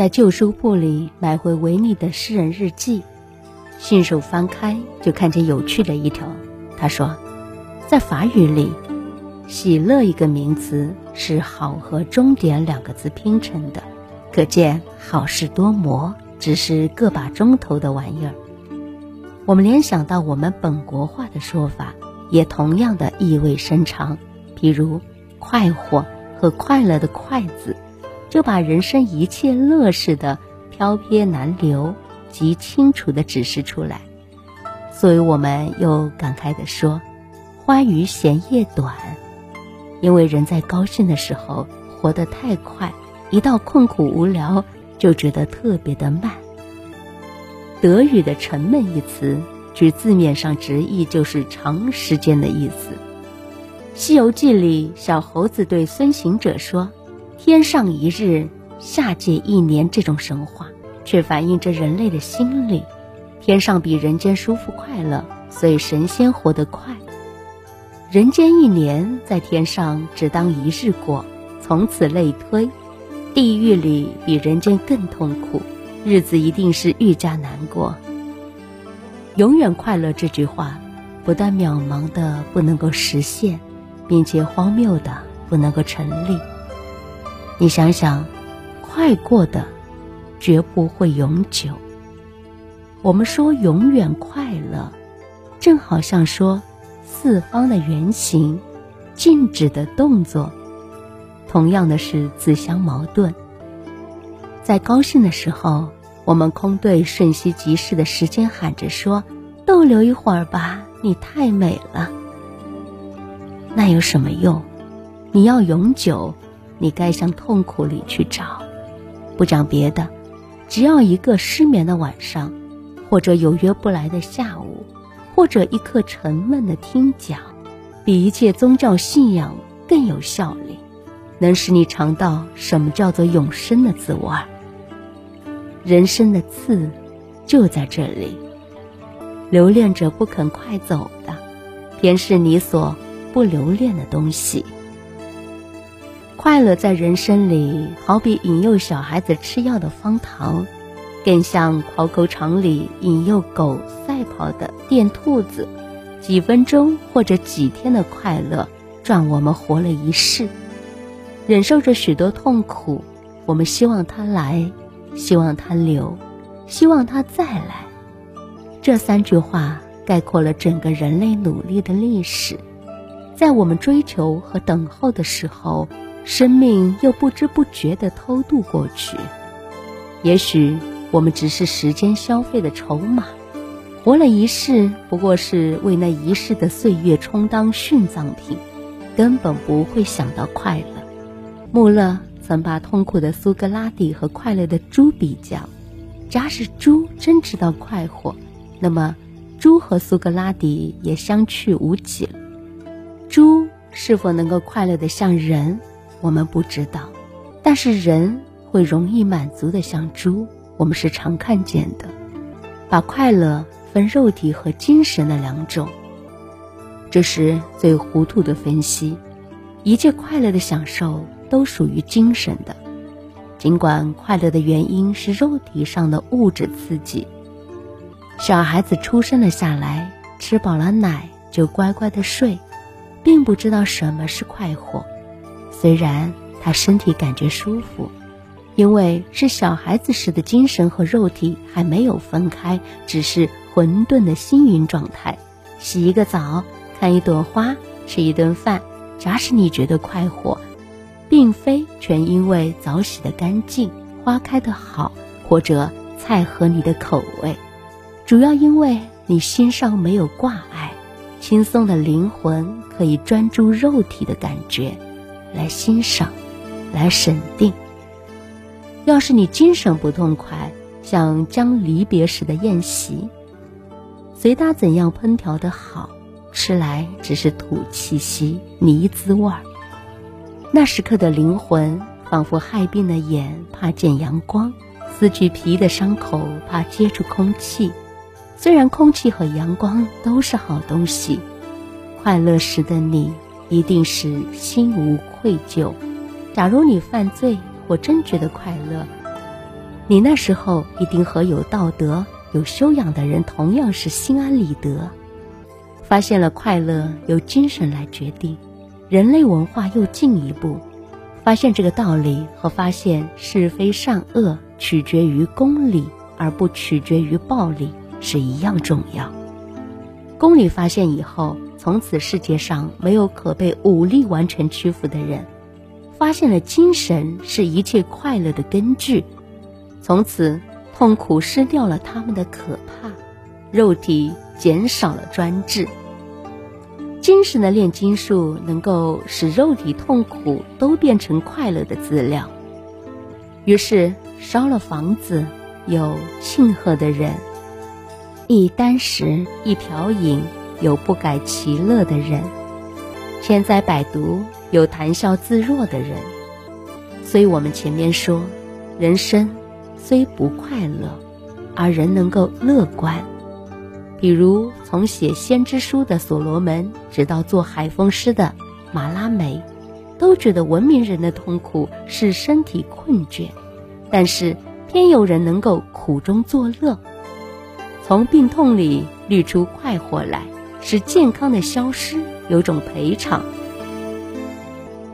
在旧书铺里买回维尼的诗人日记，信手翻开就看见有趣的一条。他说，在法语里，“喜乐”一个名词是“好”和“终点”两个字拼成的，可见好事多磨，只是个把钟头的玩意儿。我们联想到我们本国话的说法，也同样的意味深长。比如“快活”和“快乐”的“快”字，就把人生一切乐事的飘撇难留极清楚地指示出来。所以我们又感慨地说：“花余闲夜短。”因为人在高兴的时候活得太快，一到困苦无聊就觉得特别的慢。德语的“沉闷”一词，据字面上直译就是长时间的意思。《西游记》里，小猴子对孙行者说：“天上一日，下界一年。”这种神话，却反映着人类的心理。天上比人间舒服快乐，所以神仙活得快。人间一年，在天上只当一日过，从此类推。地狱里比人间更痛苦。日子一定是愈加难过。永远快乐这句话，不但渺茫的不能够实现，并且荒谬的不能够成立。你想想，快过的绝不会永久。我们说永远快乐，正好像说四方的圆形、静止的动作，同样的是自相矛盾。在高兴的时候，我们空对瞬息即逝的时间喊着说：“逗留一会儿吧，你太美了。”那有什么用？你要永久，你该向痛苦里去找。不讲别的，只要一个失眠的晚上，或者有约不来的下午，或者一刻沉闷的听讲，比一切宗教信仰更有效力，能使你尝到什么叫做永生的滋味。人生的刺，就在这里。留恋着不肯快走的，便是你所不留恋的东西。快乐在人生里，好比引诱小孩子吃药的方糖，更像跑狗场里引诱狗赛跑的电兔子。几分钟或者几天的快乐，赚我们活了一世。忍受着许多痛苦，我们希望它来。希望它留，希望它再来。这三句话概括了整个人类努力的历史。在我们追求和等候的时候，生命又不知不觉地偷渡过去。也许我们只是时间消费的筹码，活了一世，不过是为那一世的岁月充当殉葬品，根本不会想到快乐。穆勒。曾把痛苦的苏格拉底和快乐的猪比较，假使猪真知道快活，那么猪和苏格拉底也相去无几了。猪是否能够快乐的像人，我们不知道；但是人会容易满足的像猪，我们是常看见的。把快乐分肉体和精神的两种，这是最糊涂的分析。一切快乐的享受。都属于精神的，尽管快乐的原因是肉体上的物质刺激。小孩子出生了下来，吃饱了奶就乖乖的睡，并不知道什么是快活。虽然他身体感觉舒服，因为是小孩子时的精神和肉体还没有分开，只是混沌的星云状态。洗一个澡，看一朵花，吃一顿饭，假使你觉得快活。并非全因为澡洗的干净，花开的好，或者菜合你的口味，主要因为你心上没有挂碍，轻松的灵魂可以专注肉体的感觉，来欣赏，来审定。要是你精神不痛快，像将离别时的宴席，随他怎样烹调的好，吃来只是土气息、泥滋味儿。那时刻的灵魂，仿佛害病的眼怕见阳光，撕去皮的伤口怕接触空气。虽然空气和阳光都是好东西，快乐时的你一定是心无愧疚。假如你犯罪或真觉得快乐，你那时候一定和有道德、有修养的人同样是心安理得。发现了快乐由精神来决定，人类文化又进一步发现这个道理和发现是非善恶取决于公理而不取决于暴力是一样重要。公理发现以后，从此世界上没有可被武力完全屈服的人。发现了精神是一切快乐的根据，从此痛苦失掉了他们的可怕，肉体减少了专制。精神的炼金术能够使肉体痛苦都变成快乐的资料。于是烧了房子，有庆贺的人；一箪食，一瓢饮，有不改其乐的人；千灾百毒，有谈笑自若的人。所以我们前面说，人生虽不快乐，而人能够乐观。比如，从写先知书的所罗门，直到做海风诗的马拉梅，都觉得文明人的痛苦是身体困倦，但是偏有人能够苦中作乐，从病痛里滤出快活来，使健康的消失有种赔偿。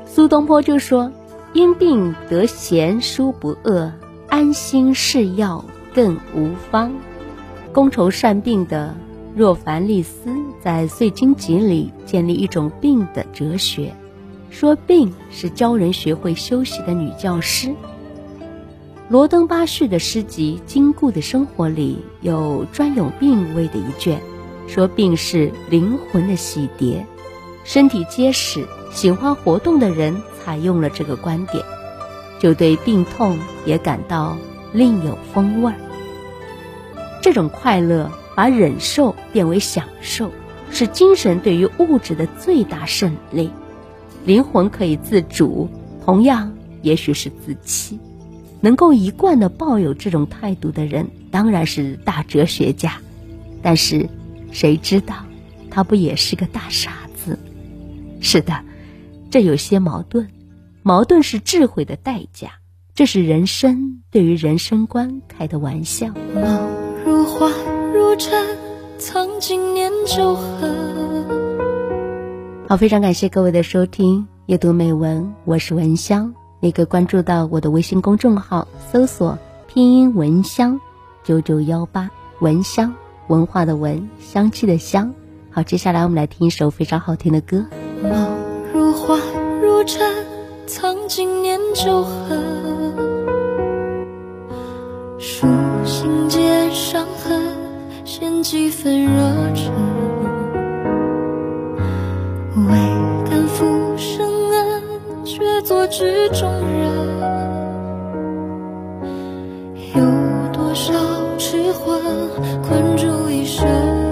苏东坡就说：“因病得闲书不饿，安心是药更无方。”觥筹善病的若凡利斯在《岁经集》里建立一种病的哲学，说病是教人学会休息的女教师。罗登巴旭的诗集《金固的生活》里有专有病危的一卷，说病是灵魂的洗涤，身体结实、喜欢活动的人采用了这个观点，就对病痛也感到另有风味儿。这种快乐把忍受变为享受，是精神对于物质的最大胜利。灵魂可以自主，同样也许是自欺。能够一贯的抱有这种态度的人，当然是大哲学家。但是，谁知道他不也是个大傻子？是的，这有些矛盾。矛盾是智慧的代价。这是人生对于人生观开的玩笑。如花如尘，曾经恨。好，非常感谢各位的收听，阅读美文，我是文香。你可以关注到我的微信公众号，搜索拼音文香九九幺八，文香文化的文，香气的香。好，接下来我们来听一首非常好听的歌。貌如花如尘，曾经年久恨。书信结伤痕，献几分热忱。困住一生？